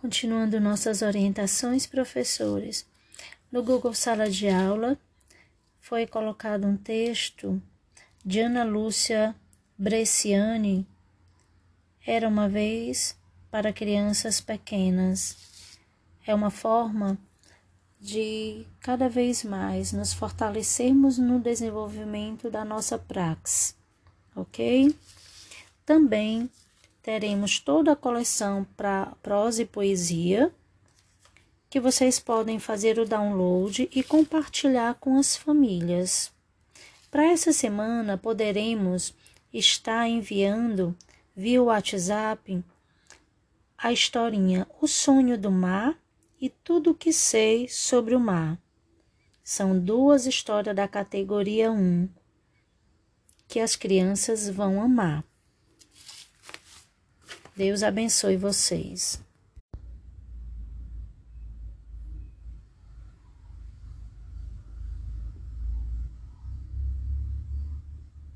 Continuando nossas orientações, professores. No Google Sala de Aula foi colocado um texto de Ana Lúcia Bresciani. Era uma vez para crianças pequenas. É uma forma de cada vez mais nos fortalecermos no desenvolvimento da nossa praxe, ok? Também teremos toda a coleção para prosa e poesia, que vocês podem fazer o download e compartilhar com as famílias. Para essa semana, poderemos estar enviando via WhatsApp a historinha O Sonho do Mar e Tudo o que Sei sobre o Mar. São duas histórias da categoria 1 que as crianças vão amar. Deus abençoe vocês.